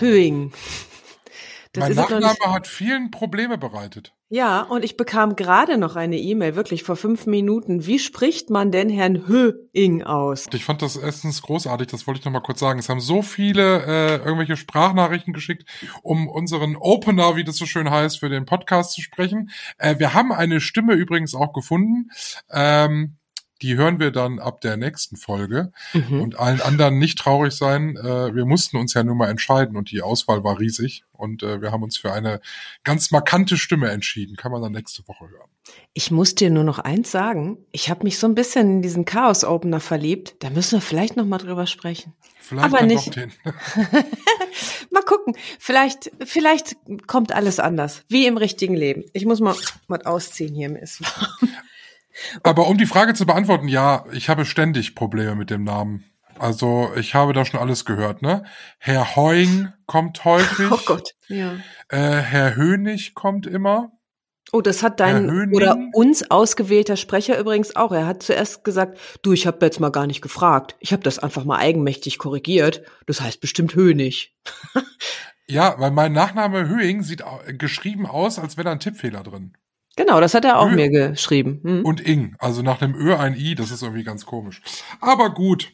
Höhing. Das mein Nachname hat vielen Probleme bereitet. Ja, und ich bekam gerade noch eine E-Mail, wirklich vor fünf Minuten. Wie spricht man denn Herrn Höing aus? Ich fand das erstens großartig, das wollte ich noch mal kurz sagen. Es haben so viele äh, irgendwelche Sprachnachrichten geschickt, um unseren Opener, wie das so schön heißt, für den Podcast zu sprechen. Äh, wir haben eine Stimme übrigens auch gefunden. Ähm, die hören wir dann ab der nächsten Folge. Mhm. Und allen anderen nicht traurig sein. Äh, wir mussten uns ja nur mal entscheiden und die Auswahl war riesig. Und äh, wir haben uns für eine ganz markante Stimme entschieden. Kann man dann nächste Woche hören. Ich muss dir nur noch eins sagen. Ich habe mich so ein bisschen in diesen Chaos-Opener verliebt. Da müssen wir vielleicht noch mal drüber sprechen. Vielleicht Aber nicht. mal gucken. Vielleicht, vielleicht kommt alles anders. Wie im richtigen Leben. Ich muss mal was ausziehen hier. Mir ist warm. Aber um die Frage zu beantworten, ja, ich habe ständig Probleme mit dem Namen. Also ich habe da schon alles gehört, ne? Herr Heuing kommt häufig. Oh Gott, ja. Äh, Herr Hönig kommt immer. Oh, das hat dein oder uns ausgewählter Sprecher übrigens auch. Er hat zuerst gesagt, du, ich habe jetzt mal gar nicht gefragt. Ich habe das einfach mal eigenmächtig korrigiert. Das heißt bestimmt Hönig. ja, weil mein Nachname Höing sieht geschrieben aus, als wäre da ein Tippfehler drin. Genau, das hat er auch Ö mir geschrieben. Hm. Und Ing, also nach dem Ö ein I, das ist irgendwie ganz komisch. Aber gut,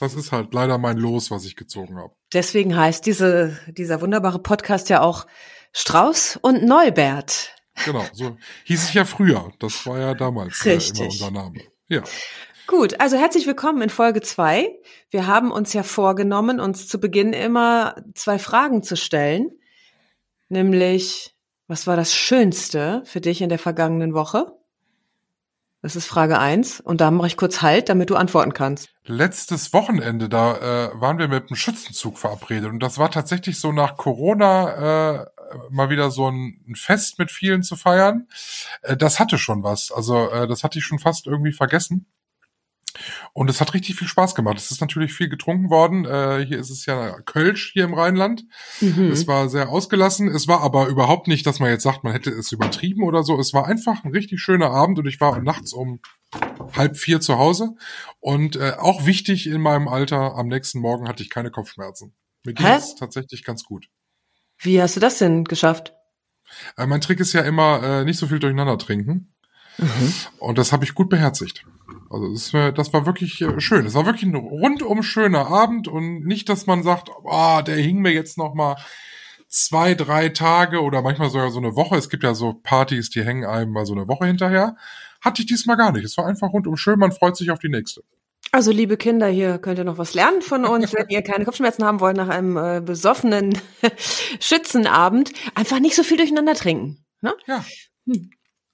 das ist halt leider mein Los, was ich gezogen habe. Deswegen heißt diese, dieser wunderbare Podcast ja auch Strauß und Neubert. Genau, so hieß es ja früher. Das war ja damals äh, immer unser Name. Ja. Gut, also herzlich willkommen in Folge zwei. Wir haben uns ja vorgenommen, uns zu Beginn immer zwei Fragen zu stellen. Nämlich, was war das Schönste für dich in der vergangenen Woche? Das ist Frage eins. Und da mache ich kurz Halt, damit du antworten kannst. Letztes Wochenende, da äh, waren wir mit einem Schützenzug verabredet. Und das war tatsächlich so nach Corona äh, mal wieder so ein, ein Fest mit vielen zu feiern. Äh, das hatte schon was. Also äh, das hatte ich schon fast irgendwie vergessen. Und es hat richtig viel Spaß gemacht. Es ist natürlich viel getrunken worden. Äh, hier ist es ja Kölsch hier im Rheinland. Mhm. Es war sehr ausgelassen. Es war aber überhaupt nicht, dass man jetzt sagt, man hätte es übertrieben oder so. Es war einfach ein richtig schöner Abend und ich war nachts um halb vier zu Hause. Und äh, auch wichtig in meinem Alter, am nächsten Morgen hatte ich keine Kopfschmerzen. Mir ging es tatsächlich ganz gut. Wie hast du das denn geschafft? Äh, mein Trick ist ja immer, äh, nicht so viel durcheinander trinken. Mhm. Und das habe ich gut beherzigt. Also das, war, das war wirklich äh, schön. Es war wirklich ein rundum schöner Abend und nicht, dass man sagt, oh, der hing mir jetzt noch mal zwei, drei Tage oder manchmal sogar so eine Woche. Es gibt ja so Partys, die hängen einem mal so eine Woche hinterher. Hatte ich diesmal gar nicht. Es war einfach rundum schön. Man freut sich auf die nächste. Also liebe Kinder, hier könnt ihr noch was lernen von uns, wenn ihr keine Kopfschmerzen haben wollt nach einem äh, besoffenen Schützenabend. Einfach nicht so viel durcheinander trinken. Ne? Ja. Hm.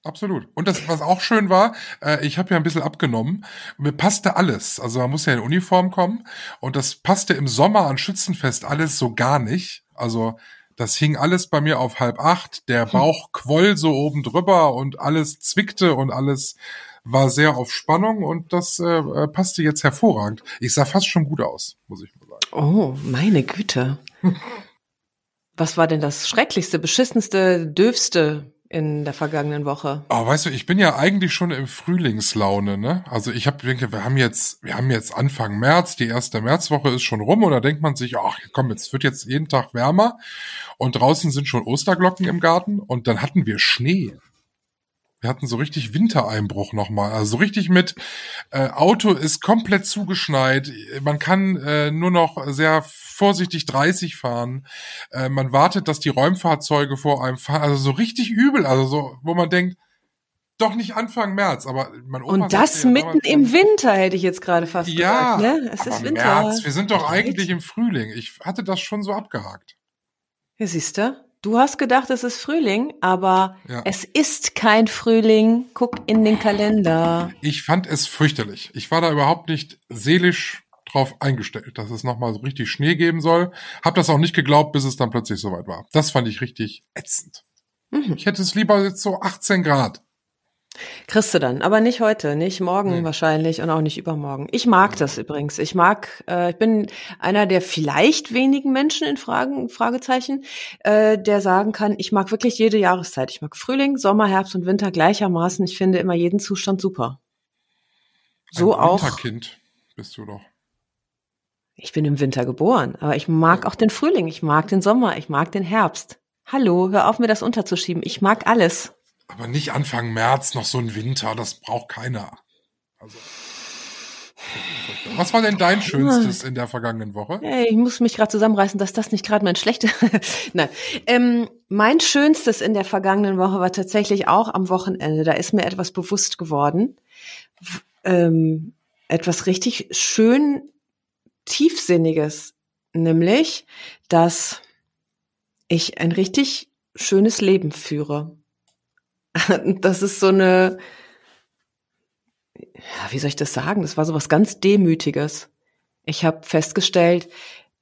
Absolut. Und das, was auch schön war, äh, ich habe ja ein bisschen abgenommen. Mir passte alles. Also man muss ja in Uniform kommen. Und das passte im Sommer an Schützenfest alles so gar nicht. Also das hing alles bei mir auf halb acht. Der hm. Bauch quoll so oben drüber und alles zwickte und alles war sehr auf Spannung und das äh, passte jetzt hervorragend. Ich sah fast schon gut aus, muss ich mal sagen. Oh, meine Güte. Was war denn das schrecklichste, beschissenste, döfste in der vergangenen Woche. Oh, weißt du, ich bin ja eigentlich schon im Frühlingslaune, ne? Also ich habe denke, wir haben jetzt, wir haben jetzt Anfang März, die erste Märzwoche ist schon rum da denkt man sich, ach komm, jetzt wird jetzt jeden Tag wärmer und draußen sind schon Osterglocken im Garten und dann hatten wir Schnee. Wir hatten so richtig Wintereinbruch nochmal. Also so richtig mit äh, Auto ist komplett zugeschneit. Man kann äh, nur noch sehr vorsichtig 30 fahren. Äh, man wartet, dass die Räumfahrzeuge vor einem fahren. Also so richtig übel. Also so, wo man denkt, doch nicht Anfang März, aber mein Opa Und das ja mitten im Winter hätte ich jetzt gerade fast ja, gesagt. Ne? Es ist Winter. März, wir sind doch eigentlich im Frühling. Ich hatte das schon so abgehakt. Ja, siehst du? Du hast gedacht, es ist Frühling, aber ja. es ist kein Frühling. Guck in den Kalender. Ich fand es fürchterlich. Ich war da überhaupt nicht seelisch drauf eingestellt, dass es nochmal so richtig Schnee geben soll. Hab das auch nicht geglaubt, bis es dann plötzlich soweit war. Das fand ich richtig ätzend. Mhm. Ich hätte es lieber jetzt so 18 Grad. Kriegst du dann, aber nicht heute, nicht morgen Nee. wahrscheinlich und auch nicht übermorgen. Ich mag das übrigens. Ich mag, äh, ich bin einer der vielleicht wenigen Menschen in Fragen, Fragezeichen, äh, der sagen kann, ich mag wirklich jede Jahreszeit. Ich mag Frühling, Sommer, Herbst und Winter gleichermaßen. Ich finde immer jeden Zustand super. So Ein auch. Winterkind bist du doch. Ich bin im Winter geboren, aber ich mag auch den Frühling, ich mag den Sommer, ich mag den Herbst. Hallo, hör auf mir das unterzuschieben. Ich mag alles. Aber nicht Anfang März noch so ein Winter, das braucht keiner. Also. Was war denn dein Schönstes in der vergangenen Woche? Ey, ich muss mich gerade zusammenreißen, dass das nicht gerade mein schlechtes. Nein. Ähm, mein Schönstes in der vergangenen Woche war tatsächlich auch am Wochenende. Da ist mir etwas bewusst geworden. Ähm, etwas richtig schön tiefsinniges, nämlich, dass ich ein richtig schönes Leben führe. Das ist so eine, wie soll ich das sagen? Das war so was ganz Demütiges. Ich habe festgestellt,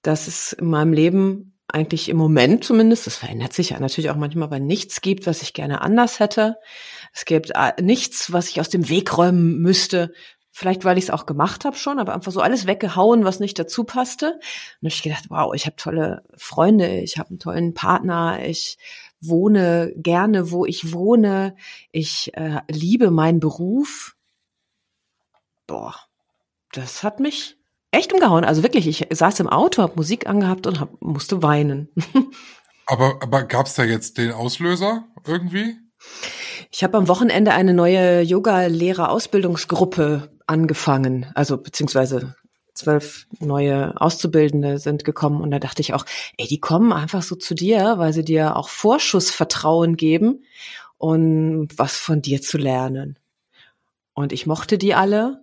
dass es in meinem Leben eigentlich im Moment zumindest, das verändert sich ja natürlich auch manchmal, aber nichts gibt, was ich gerne anders hätte. Es gibt äh, nichts, was ich aus dem Weg räumen müsste. Vielleicht, weil ich es auch gemacht habe schon, aber einfach so alles weggehauen, was nicht dazu passte. Und da habe ich gedacht, wow, ich habe tolle Freunde, ich habe einen tollen Partner, ich wohne gerne, wo ich wohne, ich äh, liebe meinen Beruf. Boah, das hat mich echt umgehauen. Also wirklich, ich saß im Auto, habe Musik angehabt und hab, musste weinen. Aber, aber gab's da jetzt den Auslöser irgendwie? Ich habe am Wochenende eine neue Yoga-Lehrer-Ausbildungsgruppe angefangen, also beziehungsweise zwölf neue Auszubildende sind gekommen und da dachte ich auch, ey, die kommen einfach so zu dir, weil sie dir auch Vorschussvertrauen geben und was von dir zu lernen. Und ich mochte die alle,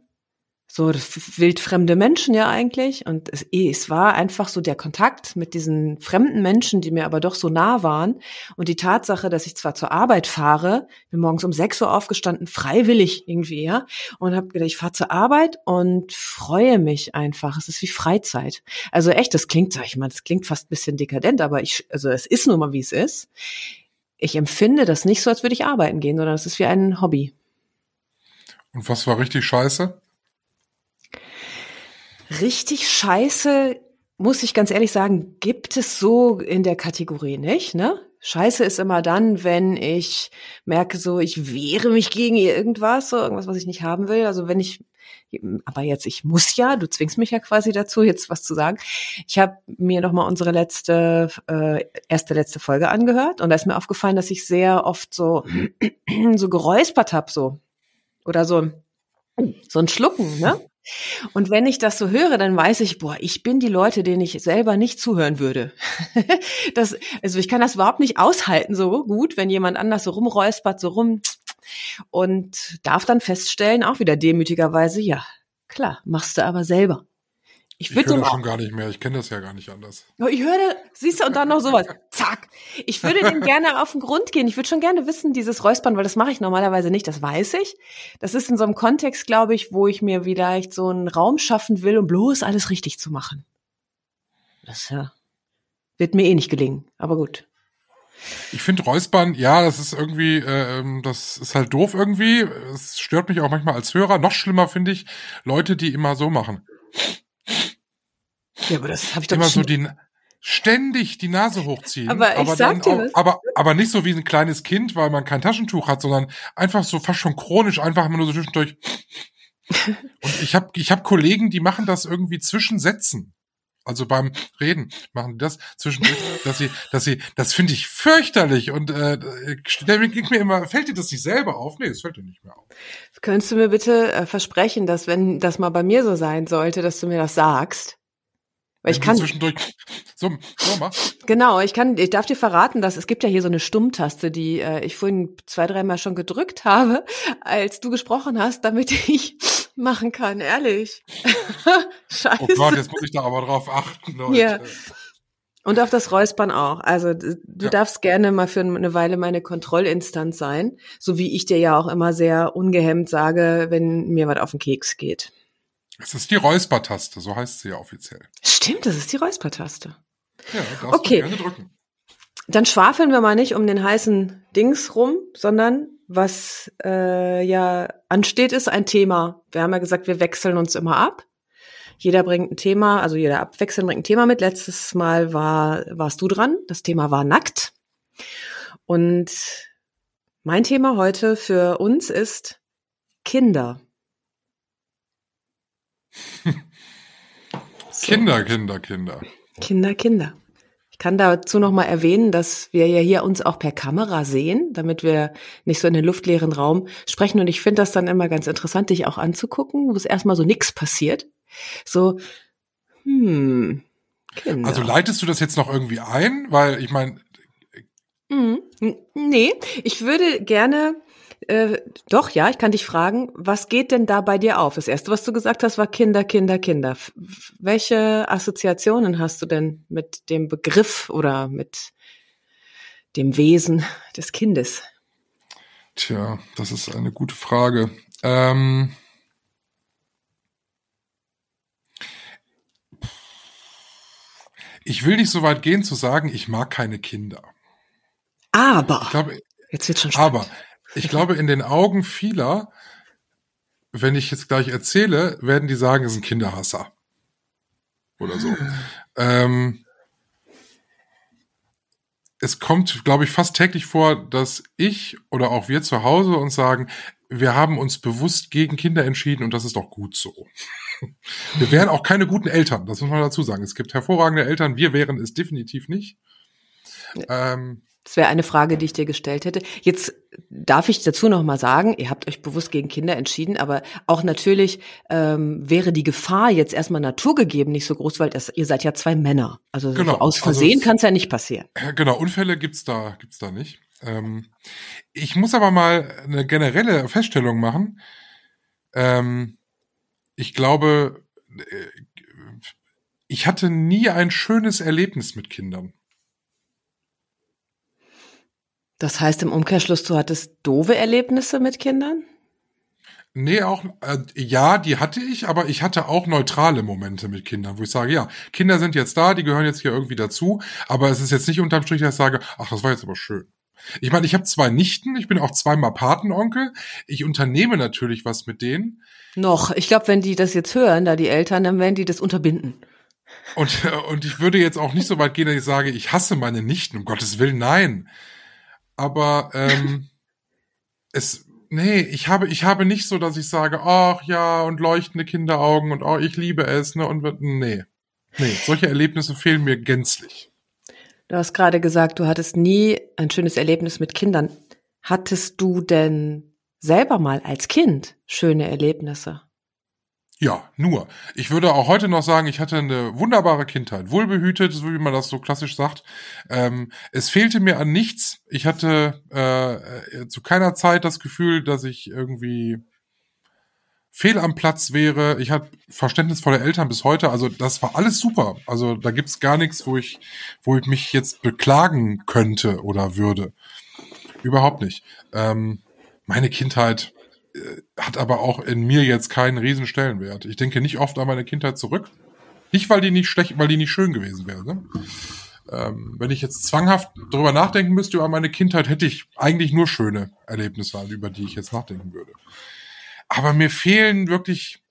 so wildfremde Menschen ja eigentlich und es, eh, es war einfach so der Kontakt mit diesen fremden Menschen, die mir aber doch so nah waren und die Tatsache, dass ich zwar zur Arbeit fahre, bin morgens um 6 Uhr aufgestanden, freiwillig irgendwie, ja, und habe gedacht, ich fahre zur Arbeit und freue mich einfach. Es ist wie Freizeit. Also echt, das klingt, sag ich mal, das klingt fast ein bisschen dekadent, aber ich, also es ist nun mal, wie es ist. Ich empfinde das nicht so, als würde ich arbeiten gehen, sondern es ist wie ein Hobby. Und was war richtig scheiße? Richtig scheiße, muss ich ganz ehrlich sagen, gibt es so in der Kategorie nicht, ne? Scheiße ist immer dann, wenn ich merke, so ich wehre mich gegen irgendwas, so irgendwas, was ich nicht haben will. Also wenn ich, aber jetzt ich muss ja, du zwingst mich ja quasi dazu, jetzt was zu sagen. Ich habe mir noch mal unsere letzte, äh, erste letzte Folge angehört und da ist mir aufgefallen, dass ich sehr oft so so geräuspert habe, so oder so so ein Schlucken, ne? Und wenn ich das so höre, dann weiß ich, boah, ich bin die Leute, denen ich selber nicht zuhören würde. das, also ich kann das überhaupt nicht aushalten so gut, wenn jemand anders so rumräuspert, so rum und darf dann feststellen, auch wieder demütigerweise, ja, klar, machst du aber selber. Ich Ich würde höre dem das schon gar nicht mehr. Ich kenne das ja gar nicht anders. Ich höre, siehst du, und dann noch sowas. Zack. Ich würde dem gerne auf den Grund gehen. Ich würde schon gerne wissen, dieses Räuspern, weil das mache ich normalerweise nicht, das weiß ich. Das ist in so einem Kontext, glaube ich, wo ich mir vielleicht so einen Raum schaffen will, um bloß alles richtig zu machen. Das ja, wird mir eh nicht gelingen, aber gut. Ich finde Räuspern, ja, das ist irgendwie, äh, ähm, das ist halt doof irgendwie. Es stört mich auch manchmal als Hörer. Noch schlimmer finde ich Leute, die immer so machen. Ja, aber das habe ich doch Immer so die ständig die Nase hochziehen. Aber dir was. aber, aber nicht so wie ein kleines Kind, weil man kein Taschentuch hat, sondern einfach so fast schon chronisch, einfach immer nur so zwischendurch. Und ich habe ich hab Kollegen, die machen das irgendwie zwischen Sätzen. Also beim Reden machen die das zwischendurch, dass sie, dass sie, das finde ich fürchterlich und äh, mir, geht mir immer, fällt dir das nicht selber auf? Nee, es fällt dir nicht mehr auf. Könntest du mir bitte äh, versprechen, dass wenn das mal bei mir so sein sollte, dass du mir das sagst? Weil ich kann, zwischendurch so, so mach. Genau, ich kann, ich darf dir verraten, dass es gibt ja hier so eine Stummtaste, die äh, ich vorhin zwei, dreimal schon gedrückt habe, als du gesprochen hast, damit ich machen kann, ehrlich. Scheiße. Oh Gott, jetzt muss ich da aber drauf achten, Leute. Ja. Und auf das Räuspern auch. Also du Ja. darfst gerne mal für eine Weile meine Kontrollinstanz sein, so wie ich dir ja auch immer sehr ungehemmt sage, wenn mir was auf den Keks geht. Es ist die Räuspertaste, so heißt sie ja offiziell. Stimmt, das ist die Räuspertaste. Ja, darfst Okay. du gerne drücken. Dann schwafeln wir mal nicht um den heißen Dings rum, sondern was äh, ja ansteht, ist ein Thema. Wir haben ja gesagt, wir wechseln uns immer ab. Jeder bringt ein Thema, also jeder abwechselnd bringt ein Thema mit. Letztes Mal war, warst du dran. Das Thema war nackt. Und mein Thema heute für uns ist Kinder. So. Kinder, Kinder, Kinder. Kinder, Kinder. Ich kann dazu noch mal erwähnen, dass wir ja hier uns auch per Kamera sehen, damit wir nicht so in den luftleeren Raum sprechen. Und ich finde das dann immer ganz interessant, dich auch anzugucken, wo es erstmal so nix passiert. So, hm, Kinder. Also leitest du das jetzt noch irgendwie ein? Weil ich meine, Mhm. Nee, ich würde gerne, äh, doch, ja, ich kann dich fragen, was geht denn da bei dir auf? Das erste, was du gesagt hast, war Kinder, Kinder, Kinder. Welche Assoziationen hast du denn mit dem Begriff oder mit dem Wesen des Kindes? tja, das ist eine gute Frage. Ähm, ich will nicht so weit gehen zu sagen, ich mag keine Kinder. Aber, Ich glaube, jetzt wird schon spannend. Aber ich glaube, in den Augen vieler, wenn ich jetzt gleich erzähle, werden die sagen, es ist ein Kinderhasser. Oder so. ähm, es kommt, glaube ich, fast täglich vor, dass ich oder auch wir zu Hause uns sagen, wir haben uns bewusst gegen Kinder entschieden und das ist doch gut so. Wir wären auch keine guten Eltern, das muss man dazu sagen. Es gibt hervorragende Eltern, wir wären es definitiv nicht. Ähm, Das wäre eine Frage, die ich dir gestellt hätte. Jetzt darf ich dazu noch mal sagen, ihr habt euch bewusst gegen Kinder entschieden, aber auch natürlich ähm, wäre die Gefahr jetzt erstmal naturgegeben nicht so groß, weil das, ihr seid ja zwei Männer. Also so Genau, aus also Versehen es- kann es ja nicht passieren. Genau, Unfälle gibt's da, gibt's da nicht. Ähm, ich muss aber mal eine generelle Feststellung machen. Ähm, ich glaube, äh, ich hatte nie ein schönes Erlebnis mit Kindern. Das heißt im Umkehrschluss, du hattest doofe Erlebnisse mit Kindern? Nee, auch, äh, ja, die hatte ich, aber ich hatte auch neutrale Momente mit Kindern, wo ich sage, ja, Kinder sind jetzt da, die gehören jetzt hier irgendwie dazu, aber es ist jetzt nicht unterm Strich, dass ich sage, ach, das war jetzt aber schön. Ich meine, ich habe zwei Nichten, ich bin auch zweimal Patenonkel, ich unternehme natürlich was mit denen Noch. Ich glaube, wenn die das jetzt hören, da die Eltern, dann werden die das unterbinden. und, äh, und ich würde jetzt auch nicht so weit gehen, dass ich sage, ich hasse meine Nichten, um Gottes Willen, nein. Aber ähm, es, nee, ich habe, ich habe nicht so, dass ich sage, ach ja, und leuchtende Kinderaugen und oh, ich liebe es, ne, und wird- nee. Nee, solche Erlebnisse fehlen mir gänzlich. Du hast gerade gesagt, du hattest nie ein schönes Erlebnis mit Kindern. Hattest du denn selber mal als Kind schöne Erlebnisse? Ja, nur. Ich würde auch heute noch sagen, ich hatte eine wunderbare Kindheit. Wohlbehütet, so wie man das so klassisch sagt. Ähm, es fehlte mir an nichts. Ich hatte äh, äh, zu keiner Zeit das Gefühl, dass ich irgendwie fehl am Platz wäre. Ich hatte verständnisvolle Eltern bis heute. Also das war alles super. Also da gibt's gar nichts, wo ich, wo ich mich jetzt beklagen könnte oder würde. Überhaupt nicht. Ähm, meine Kindheit hat aber auch in mir jetzt keinen riesen Stellenwert. Ich denke nicht oft an meine Kindheit zurück. Nicht, weil die nicht schlecht, weil die nicht schön gewesen wäre. Ne? Ähm, wenn ich jetzt zwanghaft drüber nachdenken müsste über meine Kindheit, hätte ich eigentlich nur schöne Erlebnisse, über die ich jetzt nachdenken würde. Aber mir fehlen wirklich.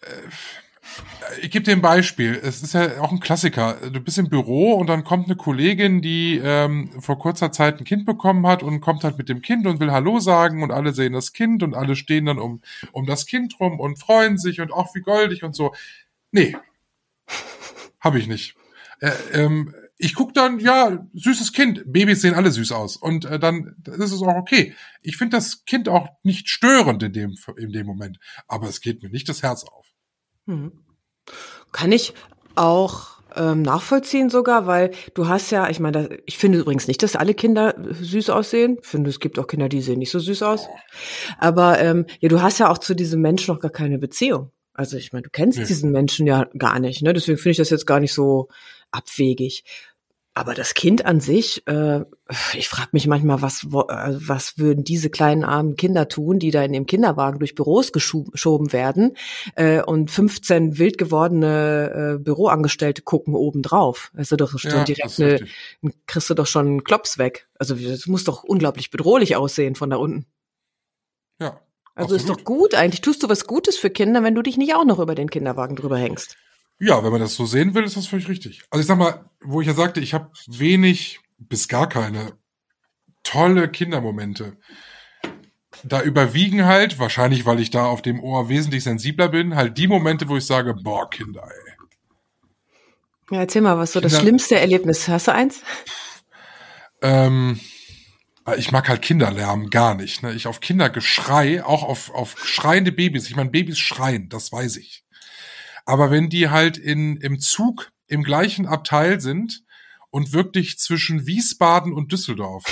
Äh, ich gebe dir ein Beispiel. Es ist ja auch ein Klassiker. Du bist im Büro und dann kommt eine Kollegin, die ähm, vor kurzer Zeit ein Kind bekommen hat und kommt halt mit dem Kind und will Hallo sagen und alle sehen das Kind und alle stehen dann um, um das Kind rum und freuen sich und auch wie goldig und so. Nee, habe ich nicht. Äh, ähm, ich guck dann, ja, süßes Kind. Babys sehen alle süß aus. Und äh, dann ist es auch okay. Ich finde das Kind auch nicht störend in dem, in dem Moment. Aber es geht mir nicht das Herz auf. Hm. Kann ich auch ähm, nachvollziehen sogar, weil du hast ja, ich meine, ich finde übrigens nicht, dass alle Kinder süß aussehen. Ich finde, es gibt auch Kinder, die sehen nicht so süß aus. Aber ähm, ja, du hast ja auch zu diesem Menschen noch gar keine Beziehung. Also ich meine, du kennst Nee. diesen Menschen ja gar nicht, ne? Deswegen finde ich das jetzt gar nicht so abwegig. Aber das Kind an sich, äh, ich frage mich manchmal, was, äh, was würden diese kleinen armen Kinder tun, die da in dem Kinderwagen durch Büros geschob- geschoben werden äh, und 15 wild gewordene äh, Büroangestellte gucken obendrauf. Also doch schon Ja, direkt ist eine, kriegst du doch schon einen Klops weg. Also das muss doch unglaublich bedrohlich aussehen von da unten. Ja. Also ist absolut. doch gut, eigentlich tust du was Gutes für Kinder, wenn du dich nicht auch noch über den Kinderwagen drüber hängst. Ja, wenn man das so sehen will, ist das völlig richtig. Also ich sag mal, wo ich ja sagte, ich habe wenig bis gar keine tolle Kindermomente. Da überwiegen halt, wahrscheinlich weil ich da auf dem Ohr wesentlich sensibler bin, halt die Momente, wo ich sage, boah, Kinder, ey. Ja, erzähl mal, was so das Kinder- schlimmste Erlebnis. Hast du eins? Ähm, ich mag halt Kinderlärm gar nicht. Ne? Ich auf Kindergeschrei, auch auf, auf schreiende Babys. Ich meine, Babys schreien, das weiß ich. Aber wenn die halt in, im Zug im gleichen Abteil sind und wirklich zwischen Wiesbaden und Düsseldorf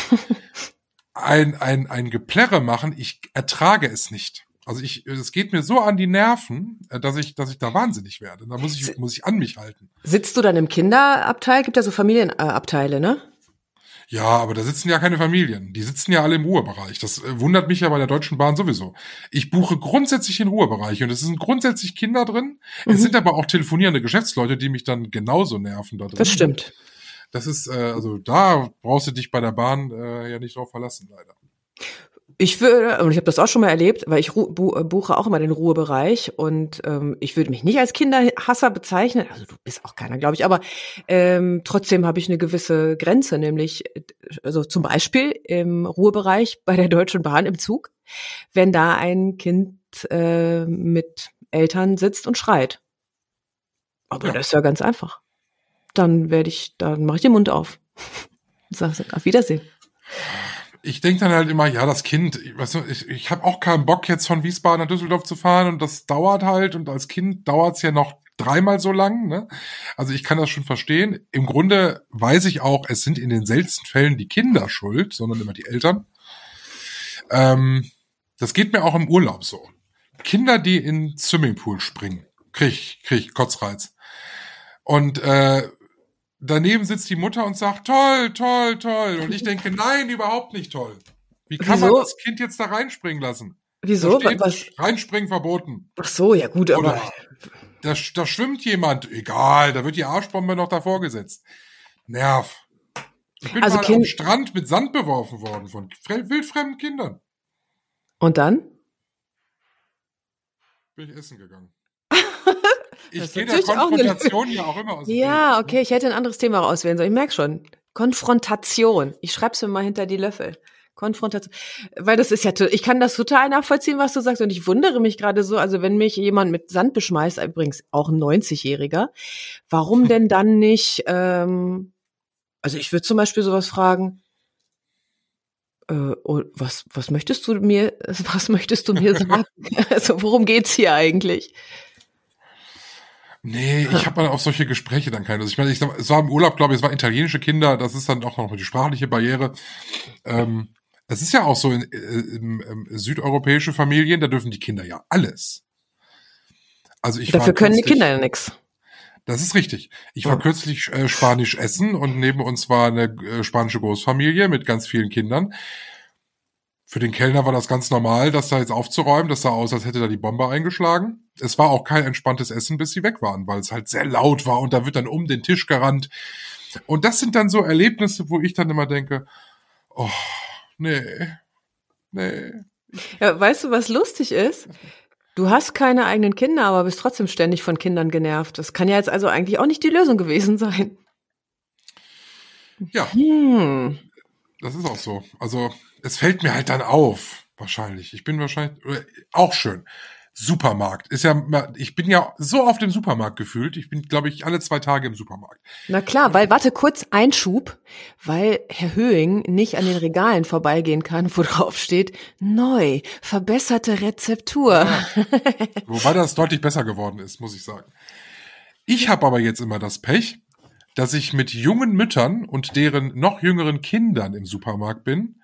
ein, ein, ein Geplärre machen, ich ertrage es nicht. Also ich, es geht mir so an die Nerven, äh, dass ich, dass ich da wahnsinnig werde. Da muss ich, muss ich an mich halten. Sitzt du dann im Kinderabteil? Gibt ja so Familienabteile, ne? Ja, aber da sitzen ja keine Familien. Die sitzen ja alle im Ruhebereich. Das äh, wundert mich ja bei der Deutschen Bahn sowieso. Ich buche grundsätzlich den Ruhebereich und es sind grundsätzlich Kinder drin. Mhm. Es sind aber auch telefonierende Geschäftsleute, die mich dann genauso nerven da drin. Das stimmt. Das ist, äh, also da brauchst du dich bei der Bahn äh, ja nicht drauf verlassen, leider. Ich würde, und ich habe das auch schon mal erlebt, weil ich äh, buche auch immer den Ruhebereich und ähm, ich würde mich nicht als Kinderhasser bezeichnen, also du bist auch keiner, glaube ich, aber ähm, trotzdem habe ich eine gewisse Grenze, nämlich äh, also zum Beispiel im Ruhebereich bei der Deutschen Bahn im Zug, wenn da ein Kind äh, mit Eltern sitzt und schreit. Aber Ja. das ist ja ganz einfach. Dann werde ich, dann mache ich den Mund auf. Sag auf Wiedersehen. Ich denke dann halt immer, ja, das Kind, ich, weißt du, ich, ich habe auch keinen Bock, jetzt von Wiesbaden nach Düsseldorf zu fahren und das dauert halt und als Kind dauert's ja noch dreimal so lang. Ne? Also ich kann das schon verstehen. Im Grunde weiß ich auch, es sind in den seltensten Fällen die Kinder schuld, sondern immer die Eltern. Ähm, das geht mir auch im Urlaub so. Kinder, die in Swimmingpool springen, krieg, krieg Kotzreiz. Und äh, daneben sitzt die Mutter und sagt, toll, toll, toll. Und ich denke, nein, überhaupt nicht toll. Wie kann man Wieso? das Kind jetzt da reinspringen lassen? Wieso? Da steht, Was? Reinspringen verboten. Ach so, ja gut, aber Oder da, da schwimmt jemand. Egal, da wird die Arschbombe noch davor gesetzt. Nerv. Ich bin Also mal am Kind- Strand mit Sand beworfen worden von fre- wildfremden Kindern. und dann? Bin ich essen gegangen. Ich gehe der Konfrontation ja auch immer aus Ja, Weg. okay, ich hätte ein anderes Thema auswählen sollen. Ich merke schon. Konfrontation. Ich schreib's mir mal hinter die Löffel. Konfrontation. Weil das ist ja, ich kann das total nachvollziehen, was du sagst. Und ich wundere mich gerade so, also wenn mich jemand mit Sand beschmeißt, übrigens auch ein 90-Jähriger, warum denn dann nicht, ähm, also ich würde zum Beispiel sowas fragen, äh, oh, was, was möchtest du mir, was möchtest du mir sagen? also worum geht's hier eigentlich? Nee, ich habe auf solche Gespräche dann keine. Also ich meine, ich, es war im Urlaub, glaube ich, es waren italienische Kinder, das ist dann auch noch die sprachliche Barriere. Ähm, es ist ja auch so in, äh, im, im südeuropäische Familien, da dürfen die Kinder ja alles. Also ich Dafür können die Kinder ja nix. Das ist richtig. Ich war kürzlich äh, Spanisch essen und neben uns war eine äh, spanische Großfamilie mit ganz vielen Kindern. Für den Kellner war das ganz normal, das da jetzt aufzuräumen. Das sah aus, als hätte da die Bombe eingeschlagen. Es war auch kein entspanntes Essen, bis sie weg waren, weil es halt sehr laut war und da wird dann um den Tisch gerannt. Und das sind dann so Erlebnisse, wo ich dann immer denke, oh, nee, nee. Ja, weißt du, was lustig ist? Du hast keine eigenen Kinder, aber bist trotzdem ständig von Kindern genervt. Das kann ja jetzt also eigentlich auch nicht die Lösung gewesen sein. Ja, Hm. Das ist auch so. Also es fällt mir halt dann auf, wahrscheinlich. Ich bin wahrscheinlich oder, auch schön. Supermarkt ist ja, ich bin ja so auf dem Supermarkt gefühlt. Ich bin, glaube ich, alle zwei Tage im Supermarkt. Na klar, weil, warte, kurz Einschub, weil Herr Höhing nicht an den Regalen vorbeigehen kann, wo drauf steht, neu, verbesserte Rezeptur. Wobei das deutlich besser geworden ist, muss ich sagen. Ich habe aber jetzt immer das Pech, dass ich mit jungen Müttern und deren noch jüngeren Kindern im Supermarkt bin.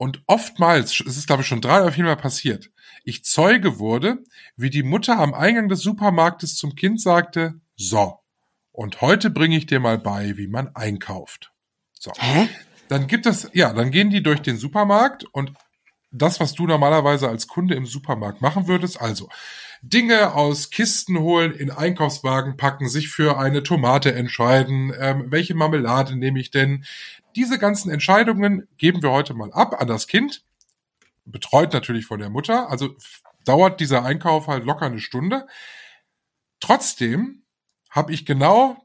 Und oftmals, es ist glaube ich schon drei oder viermal passiert, ich Zeuge wurde, wie die Mutter am Eingang des Supermarktes zum Kind sagte, so, Und heute bringe ich dir mal bei, wie man einkauft. So. Hä? Dann gibt es, ja, dann gehen die durch den Supermarkt und das, was du normalerweise als Kunde im Supermarkt machen würdest, also Dinge aus Kisten holen, in Einkaufswagen packen, sich für eine Tomate entscheiden, ähm, welche Marmelade nehme ich denn. Diese ganzen Entscheidungen geben wir heute mal ab an das Kind, betreut natürlich von der Mutter, also dauert dieser Einkauf halt locker eine Stunde. Trotzdem habe ich genau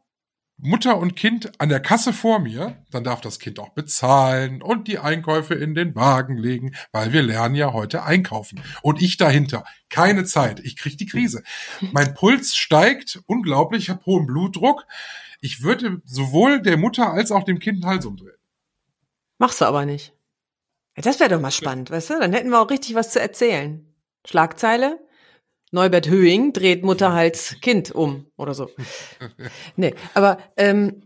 Mutter und Kind an der Kasse vor mir, dann darf das Kind auch bezahlen und die Einkäufe in den Wagen legen, weil wir lernen ja heute einkaufen. Und ich dahinter, keine Zeit, ich krieg die Krise. Mein Puls steigt unglaublich, ich habe hohen Blutdruck. Ich würde sowohl der Mutter als auch dem Kind den Hals umdrehen. Machst du aber nicht. Ja, das wäre doch mal spannend, weißt du? Dann hätten wir auch richtig was zu erzählen. Schlagzeile, Neubert Höing dreht Mutterhals Kind um oder so. Nee, aber ähm,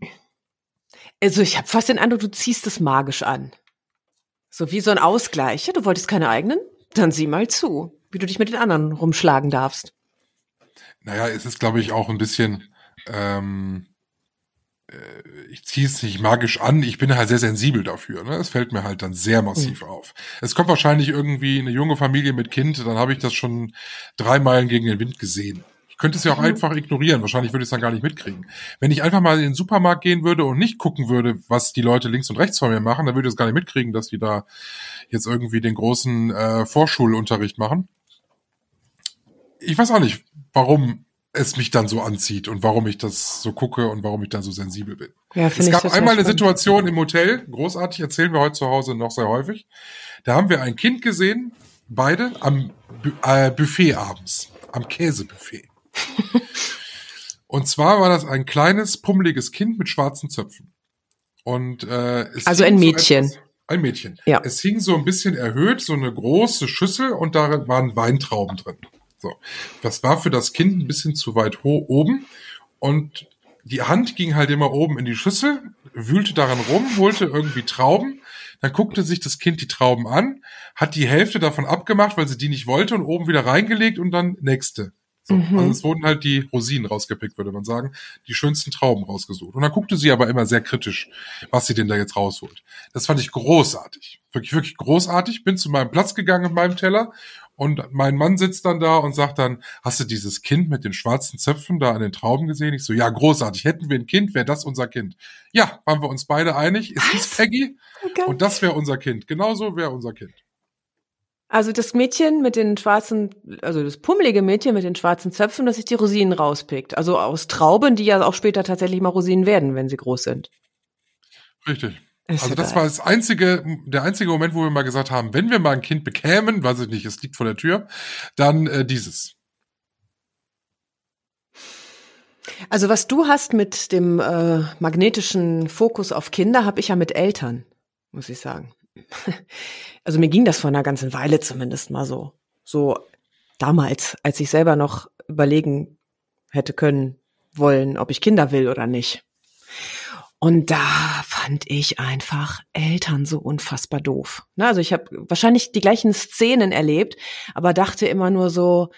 also ich habe fast den Eindruck, du ziehst es magisch an. So wie so ein Ausgleich. Ja, du wolltest keine eigenen? Dann sieh mal zu, wie du dich mit den anderen rumschlagen darfst. Naja, es ist, glaube ich, auch ein bisschen, ähm, äh, ich ziehe es nicht magisch an, ich bin halt sehr sensibel dafür. Ne? Es fällt mir halt dann sehr massiv mhm. auf. Es kommt wahrscheinlich irgendwie eine junge Familie mit Kind, dann habe ich das schon drei Meilen gegen den Wind gesehen. Ich könnte es ja auch mhm. einfach ignorieren, wahrscheinlich würde ich es dann gar nicht mitkriegen. Wenn ich einfach mal in den Supermarkt gehen würde und nicht gucken würde, was die Leute links und rechts von mir machen, dann würde ich es gar nicht mitkriegen, dass die da jetzt irgendwie den großen äh, Vorschulunterricht machen. Ich weiß auch nicht, warum es mich dann so anzieht und warum ich das so gucke und warum ich dann so sensibel bin. Ja, es gab einmal eine Situation im Hotel, großartig, erzählen wir heute zu Hause noch sehr häufig. Da haben wir ein Kind gesehen, beide am äh, Buffet abends, am Käsebuffet. und zwar war das ein kleines, pummeliges Kind mit schwarzen Zöpfen. Und äh, es also ein Mädchen. So etwas, ein Mädchen. Ja. Es hing so ein bisschen erhöht, so eine große Schüssel und da waren Weintrauben drin. So. Das war für das Kind ein bisschen zu weit hoch oben und die Hand ging halt immer oben in die Schüssel, wühlte daran rum, holte irgendwie Trauben, dann guckte sich das Kind die Trauben an, hat die Hälfte davon abgemacht, weil sie die nicht wollte und oben wieder reingelegt und dann nächste. So, mhm. Also es wurden halt die Rosinen rausgepickt, würde man sagen, die schönsten Trauben rausgesucht. Und dann guckte sie aber immer sehr kritisch, was sie denn da jetzt rausholt. Das fand ich großartig. Wirklich, wirklich großartig. Bin zu meinem Platz gegangen mit meinem Teller und mein Mann sitzt dann da und sagt dann, hast du dieses Kind mit den schwarzen Zöpfen da an den Trauben gesehen? Ich so, ja, großartig. Hätten wir ein Kind, wäre das unser Kind. Ja, waren wir uns beide einig. Es hieß Peggy okay. und das wäre unser Kind. Genauso wäre unser Kind. Also das Mädchen mit den schwarzen, also das pummelige Mädchen mit den schwarzen Zöpfen, das sich die Rosinen rauspickt. Also aus Trauben, die ja auch später tatsächlich mal Rosinen werden, wenn sie groß sind. Richtig. Ist also das geil. war das einzige, der einzige Moment, wo wir mal gesagt haben, wenn wir mal ein Kind bekämen, weiß ich nicht, es liegt vor der Tür, dann äh, dieses. Also was du hast mit dem äh, magnetischen Fokus auf Kinder, habe ich ja mit Eltern, muss ich sagen. Also mir ging das vor einer ganzen Weile zumindest mal so. So damals, als ich selber noch überlegen hätte können, wollen, ob ich Kinder will oder nicht. Und da fand ich einfach Eltern so unfassbar doof. Also ich habe wahrscheinlich die gleichen Szenen erlebt, aber dachte immer nur so,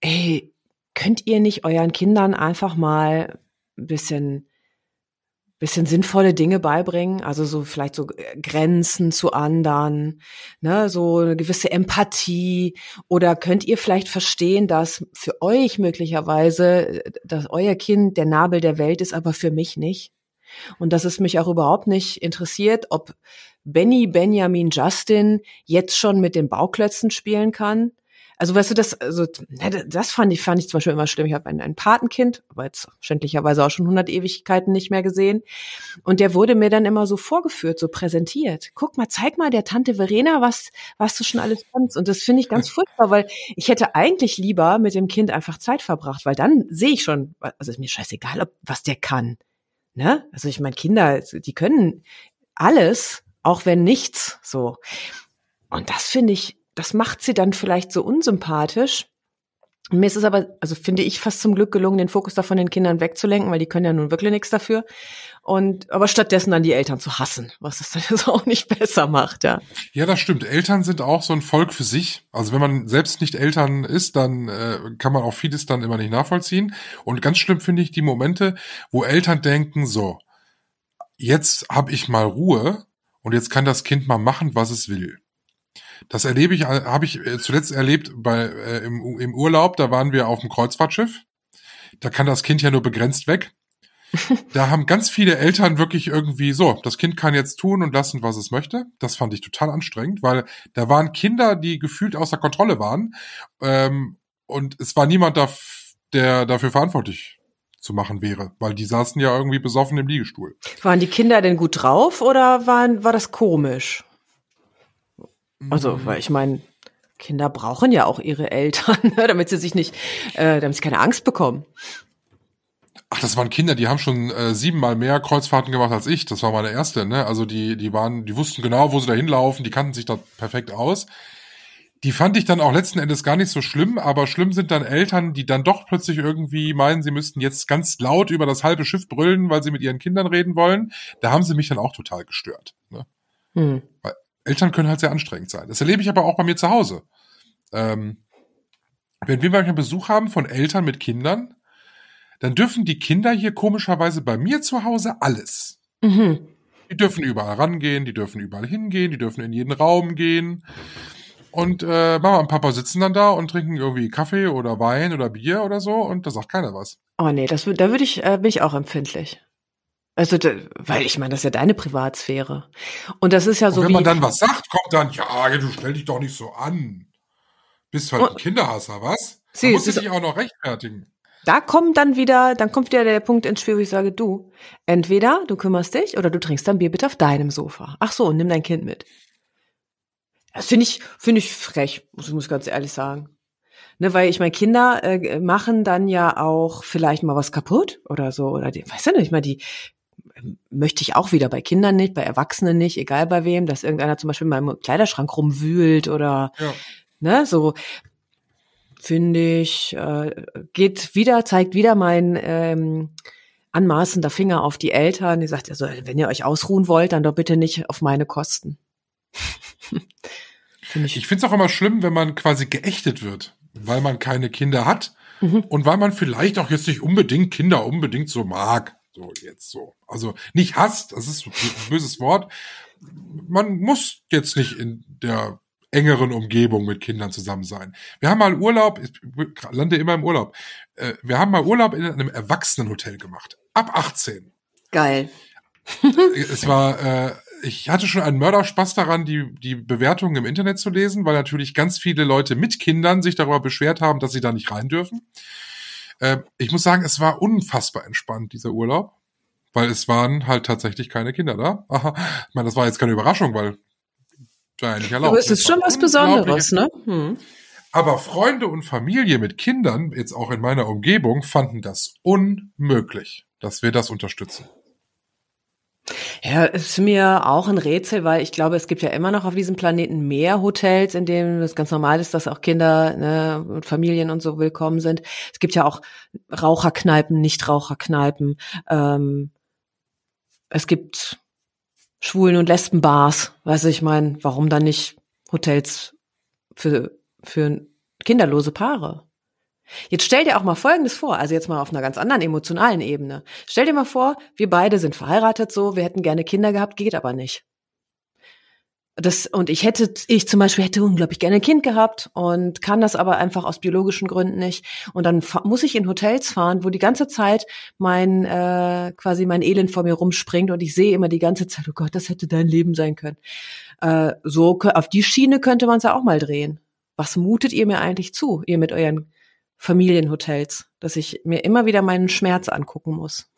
ey, könnt ihr nicht euren Kindern einfach mal ein bisschen bisschen sinnvolle Dinge beibringen, also so vielleicht so Grenzen zu anderen, ne, so eine gewisse Empathie oder könnt ihr vielleicht verstehen, dass für euch möglicherweise, dass euer Kind der Nabel der Welt ist, aber für mich nicht? Und dass es mich auch überhaupt nicht interessiert, ob Benny Benjamin Justin jetzt schon mit den Bauklötzen spielen kann. Also weißt du, das, also, das fand ich, fand ich zum Beispiel immer schlimm. Ich habe ein, ein Patenkind, aber jetzt schändlicherweise auch schon 100 Ewigkeiten nicht mehr gesehen. Und der wurde mir dann immer so vorgeführt, so präsentiert. Guck mal, zeig mal der Tante Verena, was, was du schon alles kannst. Und das finde ich ganz furchtbar, weil ich hätte eigentlich lieber mit dem Kind einfach Zeit verbracht, weil dann sehe ich schon, also ist mir scheißegal, ob, was der kann. Ne? Also ich meine, Kinder, die können alles, auch wenn nichts so. Und das finde ich, das macht sie dann vielleicht so unsympathisch, Mir ist es aber, also finde ich fast zum Glück gelungen, den Fokus davon den Kindern wegzulenken, weil die können ja nun wirklich nichts dafür. Und aber stattdessen dann die Eltern zu hassen, was es dann jetzt auch nicht besser macht, ja. Ja, das stimmt. Eltern sind auch so ein Volk für sich. Also wenn man selbst nicht Eltern ist, dann äh, kann man auch vieles dann immer nicht nachvollziehen. Und ganz schlimm finde ich die Momente, wo Eltern denken, so, jetzt habe ich mal Ruhe und jetzt kann das Kind mal machen, was es will. Das erlebe ich, habe ich äh, zuletzt erlebt bei äh, im, im Urlaub. Da waren wir auf dem Kreuzfahrtschiff. Da kann das Kind ja nur begrenzt weg. da haben ganz viele Eltern wirklich irgendwie so, das Kind kann jetzt tun und lassen, was es möchte. Das fand ich total anstrengend, weil da waren Kinder, die gefühlt außer Kontrolle waren. Ähm, und es war niemand, da, der dafür verantwortlich zu machen wäre, weil die saßen ja irgendwie besoffen im Liegestuhl. Waren die Kinder denn gut drauf oder waren, war das komisch? Also, weil ich meine, Kinder brauchen ja auch ihre Eltern, ne, damit sie sich nicht, äh, damit sie keine Angst bekommen. Ach, das waren Kinder, die haben schon äh, siebenmal mehr Kreuzfahrten gemacht als ich. Das war meine erste, ne? Also die, die waren, die wussten genau, wo sie da hinlaufen, die kannten sich da perfekt aus. Die fand ich dann auch letzten Endes gar nicht so schlimm, aber schlimm sind dann Eltern, die dann doch plötzlich irgendwie meinen, sie müssten jetzt ganz laut über das halbe Schiff brüllen, weil sie mit ihren Kindern reden wollen. Da haben sie mich dann auch total gestört. Ne? Hm. Weil Eltern können halt sehr anstrengend sein. Das erlebe ich aber auch bei mir zu Hause. Ähm, wenn wir manchmal Besuch haben von Eltern mit Kindern, dann dürfen die Kinder hier komischerweise bei mir zu Hause alles. Mhm. Die dürfen überall rangehen, die dürfen überall hingehen, die dürfen in jeden Raum gehen. Und äh, Mama und Papa sitzen dann da und trinken irgendwie Kaffee oder Wein oder Bier oder so und da sagt keiner was. Oh nee, das, da würde ich, äh, bin ich auch empfindlich. Also, weil ich meine, das ist ja deine Privatsphäre. Und das ist ja so und wenn man dann was sagt, kommt dann, ja, du stell dich doch nicht so an. Bist halt ein Kinderhasser, was? Sie, da musst du dich auch noch rechtfertigen. Da kommt dann wieder, dann kommt wieder der Punkt ins Spiel, wo ich sage, du, entweder du kümmerst dich oder du trinkst dein Bier bitte auf deinem Sofa. Ach so, und nimm dein Kind mit. Das finde ich, finde ich frech, muss ich muss ganz ehrlich sagen. Ne, weil ich meine, Kinder äh, machen dann ja auch vielleicht mal was kaputt oder so, oder die, weißt du nicht mal, die möchte ich auch wieder bei Kindern nicht, bei Erwachsenen nicht, egal bei wem, dass irgendeiner zum Beispiel in meinem Kleiderschrank rumwühlt oder ja. ne, so finde ich, äh, geht wieder, zeigt wieder mein ähm, anmaßender Finger auf die Eltern. Die sagt, also, wenn ihr euch ausruhen wollt, dann doch bitte nicht auf meine Kosten. find ich ich finde es auch immer schlimm, wenn man quasi geächtet wird, weil man keine Kinder hat mhm. und weil man vielleicht auch jetzt nicht unbedingt Kinder unbedingt so mag. So, jetzt so. Also nicht hasst, das ist ein böses Wort. Man muss jetzt nicht in der engeren Umgebung mit Kindern zusammen sein. Wir haben mal Urlaub, ich lande immer im Urlaub. Äh, wir haben mal Urlaub in einem Erwachsenenhotel gemacht. Ab 18. Geil. es war, äh, ich hatte schon einen Mörderspaß daran, die, die Bewertungen im Internet zu lesen, weil natürlich ganz viele Leute mit Kindern sich darüber beschwert haben, dass sie da nicht rein dürfen. Äh, ich muss sagen, es war unfassbar entspannt, dieser Urlaub, weil es waren halt tatsächlich keine Kinder da. Aha, ich meine, das war jetzt keine Überraschung, weil ja nicht erlaubt. Aber es ist schon was Besonderes, ne? Hm. Aber Freunde und Familie mit Kindern, jetzt auch in meiner Umgebung, fanden das unmöglich, dass wir das unterstützen. Ja, ist mir auch ein Rätsel, weil ich glaube, es gibt ja immer noch auf diesem Planeten mehr Hotels, in denen es ganz normal ist, dass auch Kinder ne, und Familien und so willkommen sind. Es gibt ja auch Raucherkneipen, Nichtraucherkneipen. Ähm, es gibt Schwulen- und Lesbenbars. Weißt du, ich meine, warum dann nicht Hotels für, für kinderlose Paare? Jetzt stell dir auch mal Folgendes vor, also jetzt mal auf einer ganz anderen emotionalen Ebene. Stell dir mal vor, wir beide sind verheiratet so, wir hätten gerne Kinder gehabt, geht aber nicht. Das, und ich hätte, ich zum Beispiel hätte unglaublich gerne ein Kind gehabt und kann das aber einfach aus biologischen Gründen nicht. Und dann muss ich in Hotels fahren, wo die ganze Zeit mein, äh, quasi mein Elend vor mir rumspringt und ich sehe immer die ganze Zeit, oh Gott, das hätte dein Leben sein können. Äh, so, auf die Schiene könnte man es ja auch mal drehen. Was mutet ihr mir eigentlich zu, ihr mit euren Familienhotels, dass ich mir immer wieder meinen Schmerz angucken muss.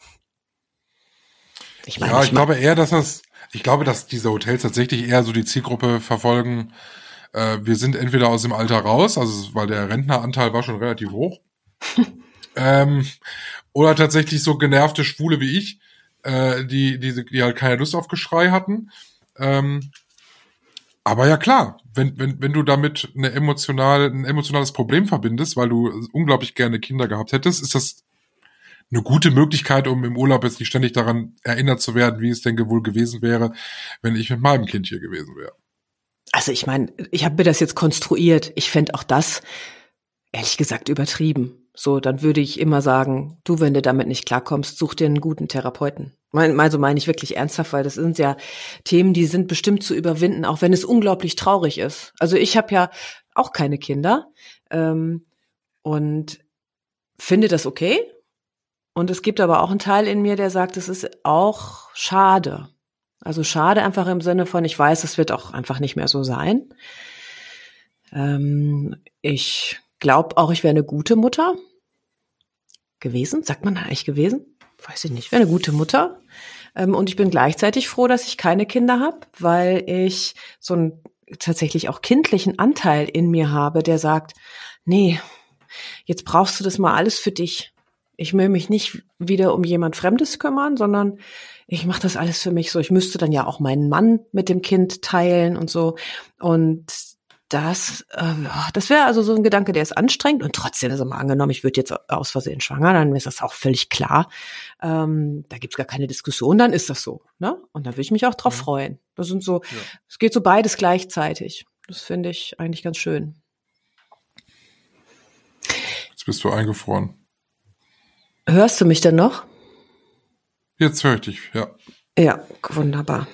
Ich meine, ja, ich, ich glaube eher, dass das, ich glaube, dass diese Hotels tatsächlich eher so die Zielgruppe verfolgen. Äh, wir sind entweder aus dem Alter raus, also weil der Rentneranteil war schon relativ hoch, ähm, oder tatsächlich so genervte Schwule wie ich, äh, die, die, die halt keine Lust auf Geschrei hatten. Ähm, Aber ja klar, wenn, wenn, wenn du damit eine emotionale, ein emotionales Problem verbindest, weil du unglaublich gerne Kinder gehabt hättest, ist das eine gute Möglichkeit, um im Urlaub jetzt nicht ständig daran erinnert zu werden, wie es denn wohl gewesen wäre, wenn ich mit meinem Kind hier gewesen wäre. Also ich meine, ich habe mir das jetzt konstruiert. Ich fände auch das, ehrlich gesagt, übertrieben. So, dann würde ich immer sagen, du, wenn du damit nicht klarkommst, such dir einen guten Therapeuten. Also meine ich wirklich ernsthaft, weil das sind ja Themen, die sind bestimmt zu überwinden, auch wenn es unglaublich traurig ist. Also ich habe ja auch keine Kinder ähm, und finde das okay. Und es gibt aber auch einen Teil in mir, der sagt, es ist auch schade. Also schade einfach im Sinne von, ich weiß, es wird auch einfach nicht mehr so sein. Ähm, ich glaube auch, ich wäre eine gute Mutter gewesen. Sagt man eigentlich gewesen? Weiß ich nicht. Wäre eine gute Mutter. Ähm, und ich bin gleichzeitig froh, dass ich keine Kinder habe, weil ich so einen tatsächlich auch kindlichen Anteil in mir habe, der sagt, nee, jetzt brauchst du das mal alles für dich. Ich will mich nicht wieder um jemand Fremdes kümmern, sondern ich mache das alles für mich so. Ich müsste dann ja auch meinen Mann mit dem Kind teilen und so. Und das, äh, das wäre also so ein Gedanke, der ist anstrengend und trotzdem, also mal angenommen, ich würde jetzt aus Versehen schwanger, dann ist das auch völlig klar. Ähm, da gibt's gar keine Diskussion, dann ist das so. Ne? Und da würde ich mich auch drauf ja. freuen. Das sind so, ja. es geht so beides gleichzeitig. Das finde ich eigentlich ganz schön. Jetzt bist du eingefroren. Hörst du mich denn noch? Jetzt höre ich dich, ja. Ja, wunderbar.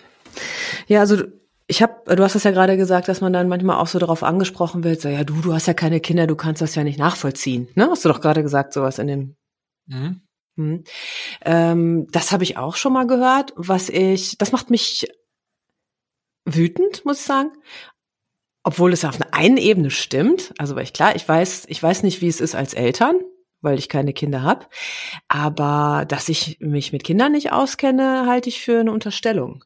Ja, also ich habe, du hast das ja gerade gesagt, dass man dann manchmal auch so darauf angesprochen wird, so ja, du, du hast ja keine Kinder, du kannst das ja nicht nachvollziehen. Ne? Hast du doch gerade gesagt, sowas in dem. Mhm. Mhm. Ähm, das habe ich auch schon mal gehört. Was ich, das macht mich wütend, muss ich sagen. Obwohl es auf einer einen Ebene stimmt. Also, weil ich klar, ich weiß, ich weiß nicht, wie es ist als Eltern, weil ich keine Kinder habe. Aber dass ich mich mit Kindern nicht auskenne, halte ich für eine Unterstellung.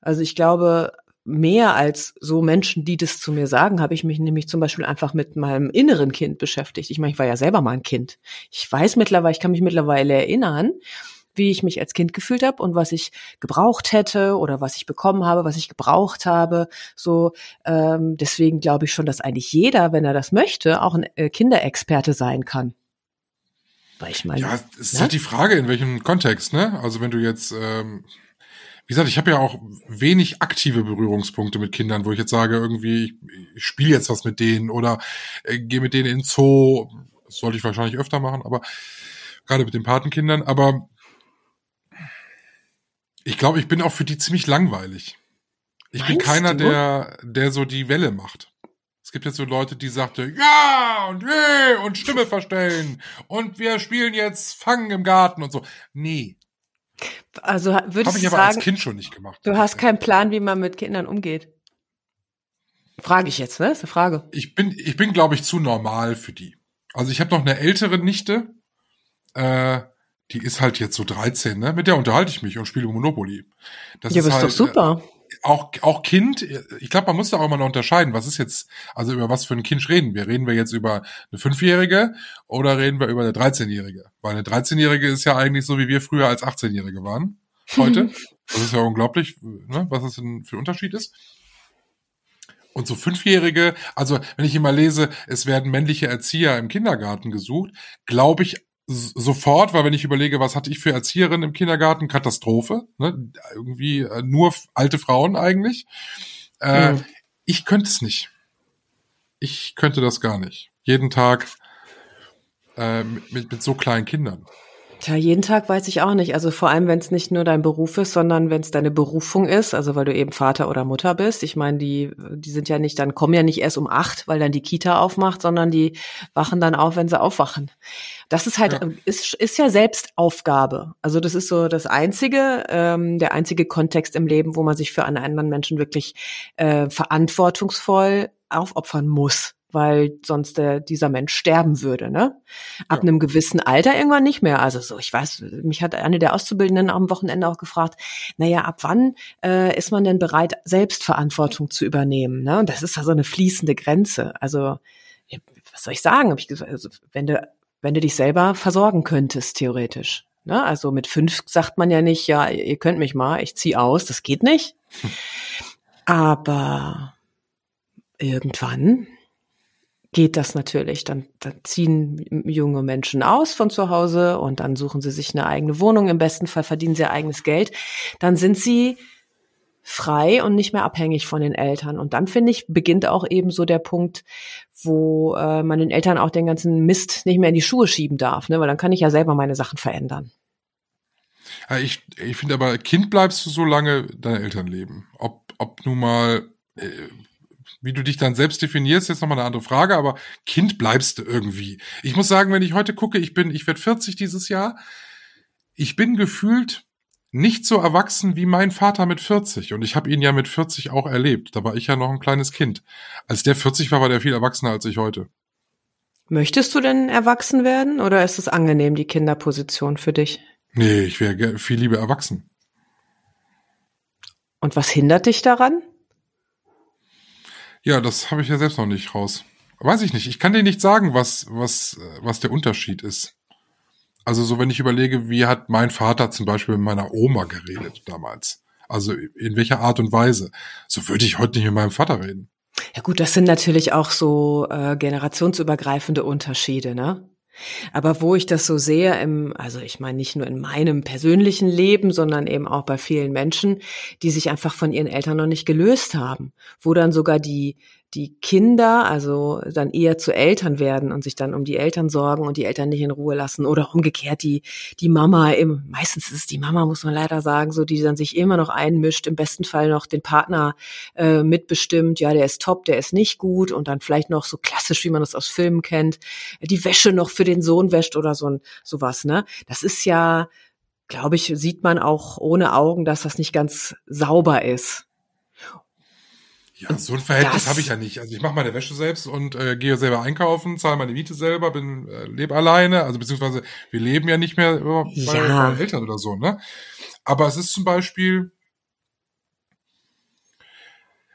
Also ich glaube, mehr als so Menschen, die das zu mir sagen, habe ich mich nämlich zum Beispiel einfach mit meinem inneren Kind beschäftigt. Ich meine, ich war ja selber mal ein Kind. Ich weiß mittlerweile, ich kann mich mittlerweile erinnern, wie ich mich als Kind gefühlt habe und was ich gebraucht hätte oder was ich bekommen habe, was ich gebraucht habe. So ähm, deswegen glaube ich schon, dass eigentlich jeder, wenn er das möchte, auch ein äh, Kinderexperte sein kann. Weil ich meine, ja, es ist ne? halt die Frage, in welchem Kontext, ne? Also wenn du jetzt ähm wie gesagt, ich habe ja auch wenig aktive Berührungspunkte mit Kindern, wo ich jetzt sage, irgendwie, ich, ich spiele jetzt was mit denen oder äh, gehe mit denen in Zoo. Das sollte ich wahrscheinlich öfter machen, aber gerade mit den Patenkindern. Aber ich glaube, ich bin auch für die ziemlich langweilig. Ich Meinst bin keiner, du? der, der so die Welle macht. Es gibt jetzt so Leute, die sagten, ja und hey und Stimme verstellen und wir spielen jetzt Fangen im Garten und so. Nee, also würdest Habe ich aber sagen, als Kind schon nicht gemacht. Du hast keinen Plan, wie man mit Kindern umgeht. Frage ich jetzt, ne? Das ist eine Frage. Ich bin, ich bin, glaube ich, zu normal für die. Also ich habe noch eine ältere Nichte, äh, die ist halt jetzt so 13, ne? Mit der unterhalte ich mich und spiele Monopoly. Das ja, ist, halt, doch super. Äh, auch, auch Kind, ich glaube, man muss da auch mal noch unterscheiden, was ist jetzt, also über was für ein Kind reden wir? Reden wir jetzt über eine Fünfjährige oder reden wir über eine 13-Jährige? Weil eine 13-Jährige ist ja eigentlich so, wie wir früher als 18-Jährige waren. Heute. das ist ja unglaublich, ne, was denn für ein Unterschied ist. Und so Fünfjährige, also wenn ich immer lese, es werden männliche Erzieher im Kindergarten gesucht, glaube ich sofort, weil wenn ich überlege, was hatte ich für Erzieherin im Kindergarten, Katastrophe, ne? irgendwie äh, nur alte Frauen eigentlich. Äh, mhm. Ich könnte es nicht. Ich könnte das gar nicht. Jeden Tag äh, mit, mit so kleinen Kindern. Tja, jeden Tag weiß ich auch nicht. Also vor allem, wenn es nicht nur dein Beruf ist, sondern wenn es deine Berufung ist, also weil du eben Vater oder Mutter bist. Ich meine, die, die sind ja nicht, dann kommen ja nicht erst um acht, weil dann die Kita aufmacht, sondern die wachen dann auf, wenn sie aufwachen. Das ist halt, ja. ist, ist ja Selbstaufgabe. Also das ist so das einzige, ähm, der einzige Kontext im Leben, wo man sich für einen anderen Menschen wirklich äh, verantwortungsvoll aufopfern muss weil sonst der, dieser Mensch sterben würde, ne? Ab ja. einem gewissen Alter irgendwann nicht mehr. Also so, ich weiß, mich hat eine der Auszubildenden am Wochenende auch gefragt, naja, ab wann äh, ist man denn bereit, Selbstverantwortung zu übernehmen? Ne? Und das ist ja so eine fließende Grenze. Also, was soll ich sagen? Hab ich gesagt, also, wenn du, wenn du dich selber versorgen könntest, theoretisch. Ne? Also mit fünf sagt man ja nicht, ja, ihr könnt mich mal, ich zieh aus, das geht nicht. Hm. Aber irgendwann geht das natürlich. Dann, dann ziehen junge Menschen aus von zu Hause und dann suchen sie sich eine eigene Wohnung. Im besten Fall verdienen sie eigenes Geld. Dann sind sie frei und nicht mehr abhängig von den Eltern. Und dann finde ich, beginnt auch eben so der Punkt, wo äh, man den Eltern auch den ganzen Mist nicht mehr in die Schuhe schieben darf, ne? weil dann kann ich ja selber meine Sachen verändern. Ja, ich ich finde aber, Kind bleibst du so lange deine Eltern leben. Ob, ob nun mal, äh, wie du dich dann selbst definierst, jetzt nochmal eine andere Frage, aber Kind bleibst du irgendwie. Ich muss sagen, wenn ich heute gucke, ich bin, ich werde 40 dieses Jahr, ich bin gefühlt nicht so erwachsen wie mein Vater mit 40. Und ich habe ihn ja mit 40 auch erlebt. Da war ich ja noch ein kleines Kind. Als der 40 war, war der viel erwachsener als ich heute. Möchtest du denn erwachsen werden oder ist es angenehm, die Kinderposition für dich? Nee, ich wäre viel lieber erwachsen. Und was hindert dich daran? Ja, das habe ich ja selbst noch nicht raus. Weiß ich nicht. Ich kann dir nicht sagen, was, was, was der Unterschied ist. Also so, wenn ich überlege, wie hat mein Vater zum Beispiel mit meiner Oma geredet damals? Also in welcher Art und Weise? So würde ich heute nicht mit meinem Vater reden. Ja gut, das sind natürlich auch so äh, generationsübergreifende Unterschiede, ne? Aber wo ich das so sehe, im, also ich meine nicht nur in meinem persönlichen Leben, sondern eben auch bei vielen Menschen, die sich einfach von ihren Eltern noch nicht gelöst haben, wo dann sogar die die Kinder also dann eher zu Eltern werden und sich dann um die Eltern sorgen und die Eltern nicht in Ruhe lassen oder umgekehrt die die Mama im meistens ist es die Mama muss man leider sagen so die dann sich immer noch einmischt im besten Fall noch den Partner äh, mitbestimmt ja der ist top der ist nicht gut und dann vielleicht noch so klassisch wie man das aus Filmen kennt die Wäsche noch für den Sohn wäscht oder so ein sowas ne? Das ist ja glaube ich sieht man auch ohne Augen dass das nicht ganz sauber ist ja, so ein Verhältnis habe ich ja nicht. Also ich mache meine Wäsche selbst und äh, gehe selber einkaufen, zahle meine Miete selber, bin äh, lebe alleine, also beziehungsweise wir leben ja nicht mehr bei, ja. bei Eltern oder so, ne? Aber es ist zum Beispiel,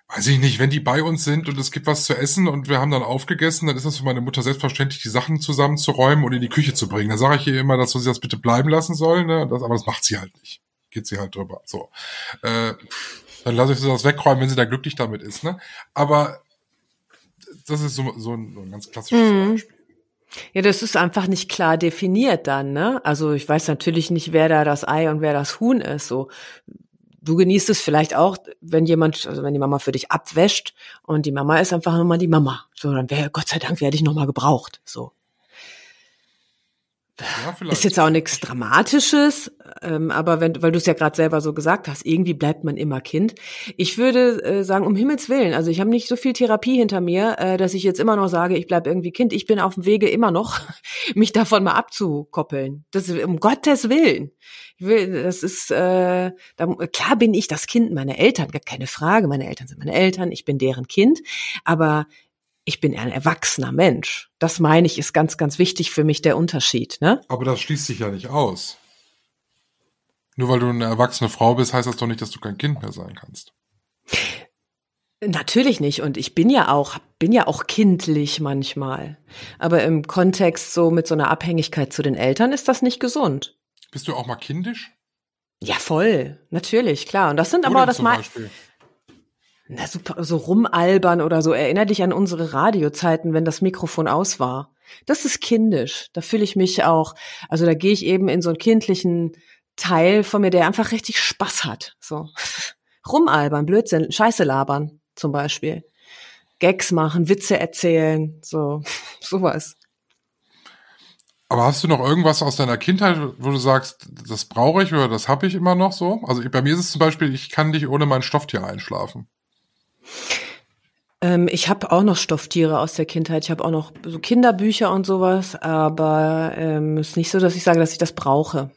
weiß ich nicht, wenn die bei uns sind und es gibt was zu essen und wir haben dann aufgegessen, dann ist das für meine Mutter selbstverständlich, die Sachen zusammenzuräumen und in die Küche zu bringen. Dann sage ich ihr immer, dass sie das bitte bleiben lassen soll, ne? Das, aber das macht sie halt nicht. Geht sie halt drüber. So. Äh, dann lasse ich sie das wegräumen, wenn sie da glücklich damit ist. Ne? Aber das ist so, so, ein, so ein ganz klassisches mhm. Beispiel. Ja, das ist einfach nicht klar definiert dann, ne? Also ich weiß natürlich nicht, wer da das Ei und wer das Huhn ist. So, du genießt es vielleicht auch, wenn jemand, also wenn die Mama für dich abwäscht und die Mama ist einfach immer die Mama. So, dann wäre Gott sei Dank werde ich noch mal gebraucht. So. Ja, ist jetzt auch nichts Dramatisches, ähm, aber wenn, weil du es ja gerade selber so gesagt hast, irgendwie bleibt man immer Kind. Ich würde äh, sagen, um Himmels Willen, also ich habe nicht so viel Therapie hinter mir, äh, dass ich jetzt immer noch sage, ich bleib irgendwie Kind. Ich bin auf dem Wege immer noch, mich davon mal abzukoppeln. Das um Gottes Willen. Ich will, das ist äh, da, klar bin ich das Kind meiner Eltern, gar keine Frage. Meine Eltern sind meine Eltern, ich bin deren Kind, aber ich bin ein erwachsener Mensch. Das meine ich, ist ganz, ganz wichtig für mich der Unterschied. Ne? Aber das schließt sich ja nicht aus. Nur weil du eine erwachsene Frau bist, heißt das doch nicht, dass du kein Kind mehr sein kannst. Natürlich nicht. Und ich bin ja auch, bin ja auch kindlich manchmal. Aber im Kontext so mit so einer Abhängigkeit zu den Eltern ist das nicht gesund. Bist du auch mal kindisch? Ja, voll. Natürlich, klar. Und das sind Wo aber das mal. Na, super, so rumalbern oder so. Erinner dich an unsere Radiozeiten, wenn das Mikrofon aus war. Das ist kindisch. Da fühle ich mich auch, also da gehe ich eben in so einen kindlichen Teil von mir, der einfach richtig Spaß hat. So. Rumalbern, Blödsinn, Scheiße labern zum Beispiel. Gags machen, Witze erzählen, so, sowas. Aber hast du noch irgendwas aus deiner Kindheit, wo du sagst, das brauche ich oder das habe ich immer noch so? Also bei mir ist es zum Beispiel, ich kann nicht ohne mein Stofftier einschlafen. Ähm, ich habe auch noch Stofftiere aus der Kindheit. Ich habe auch noch so Kinderbücher und sowas, aber ähm, ist nicht so, dass ich sage, dass ich das brauche.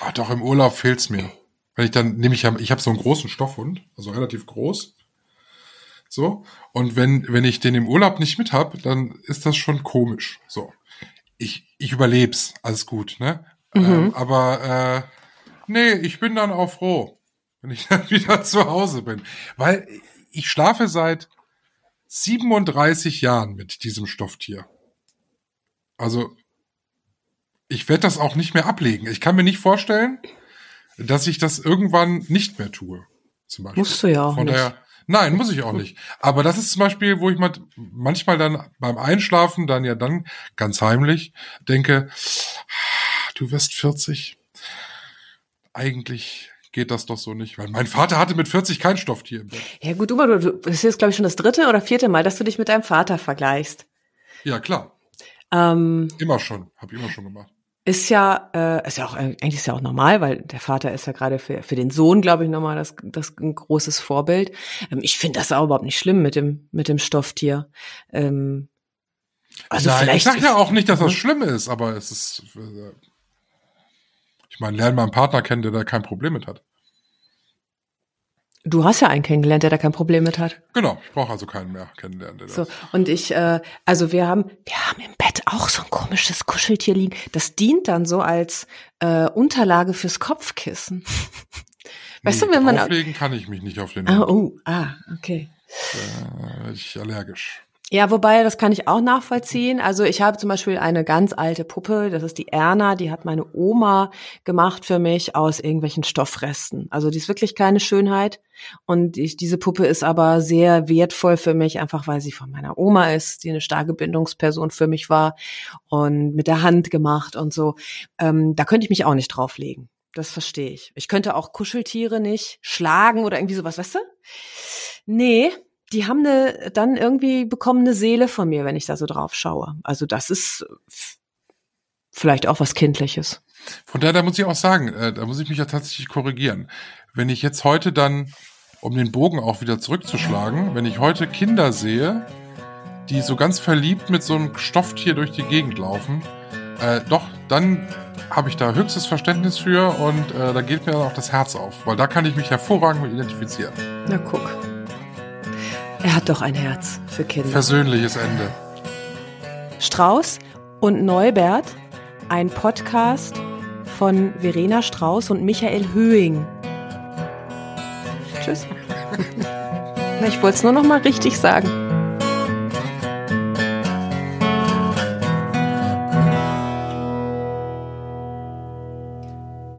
Ah, doch, im Urlaub fehlt's mir. Wenn ich dann nehme ich ich habe so einen großen Stoffhund, also relativ groß. So. Und wenn, wenn ich den im Urlaub nicht mit hab, dann ist das schon komisch. So. Ich, ich überleb's, alles gut, ne? Mhm. Ähm, aber äh, nee, ich bin dann auch froh, wenn ich dann wieder zu Hause bin. Weil ich schlafe seit 37 Jahren mit diesem Stofftier. Also, ich werde das auch nicht mehr ablegen. Ich kann mir nicht vorstellen, dass ich das irgendwann nicht mehr tue. Zum Beispiel. Musst du ja auch Von nicht. daher, Nein, muss ich auch nicht. Aber das ist zum Beispiel, wo ich mal, manchmal dann beim Einschlafen dann ja dann ganz heimlich denke, du wirst 40. Eigentlich geht das doch so nicht, weil mein Vater hatte mit 40 kein Stofftier im Bett. Ja gut, Uma, du, du, das ist jetzt, glaube ich, schon das dritte oder vierte Mal, dass du dich mit deinem Vater vergleichst. Ja, klar. Ähm, Immer schon. Hab ich immer schon gemacht. ist ja, äh, ist ja auch, eigentlich ist ja auch normal, weil der Vater ist ja gerade für, für den Sohn, glaube ich, nochmal das, das ein großes Vorbild. Ähm, ich finde das auch überhaupt nicht schlimm mit dem, mit dem Stofftier. Ähm, also Nein, vielleicht. ich sag ja auch nicht, dass das schlimm ist, aber es ist, äh, ich meine, lern mal einen Partner kennen, der da kein Problem mit hat. Du hast ja einen kennengelernt, der da kein Problem mit hat. Genau, ich brauche also keinen mehr kennenlernen. Der So, das. und ich, äh, also wir haben, wir haben im Bett auch so ein komisches Kuscheltier liegen. Das dient dann so als äh, Unterlage fürs Kopfkissen. Weißt Nee, du, wenn man. Auflegen kann ich mich nicht auf den Ah, oh, ah, okay. Werde ich allergisch. Ja, wobei, das kann ich auch nachvollziehen. Also ich habe zum Beispiel eine ganz alte Puppe, das ist die Erna, die hat meine Oma gemacht für mich aus irgendwelchen Stoffresten. Also die ist wirklich keine Schönheit. Und ich, diese Puppe ist aber sehr wertvoll für mich, einfach weil sie von meiner Oma ist, die eine starke Bindungsperson für mich war und mit der Hand gemacht und so. Ähm, da könnte ich mich auch nicht drauflegen. Das verstehe ich. Ich könnte auch Kuscheltiere nicht schlagen oder irgendwie sowas, weißt du? Nee, die haben eine dann irgendwie bekommen eine Seele von mir, wenn ich da so drauf schaue. Also das ist f- vielleicht auch was Kindliches. Von daher, da muss ich auch sagen, äh, da muss ich mich ja tatsächlich korrigieren. Wenn ich jetzt heute dann, um den Bogen auch wieder zurückzuschlagen, wenn ich heute Kinder sehe, die so ganz verliebt mit so einem Stofftier durch die Gegend laufen, äh, doch, dann habe ich da höchstes Verständnis für und äh, da geht mir dann auch das Herz auf, weil da kann ich mich hervorragend mit identifizieren. Na guck. Er hat doch ein Herz für Kinder. Versöhnliches Ende. Strauß und Neubert, ein Podcast von Verena Strauß und Michael Höhing. Tschüss. Ich wollte es nur noch mal richtig sagen.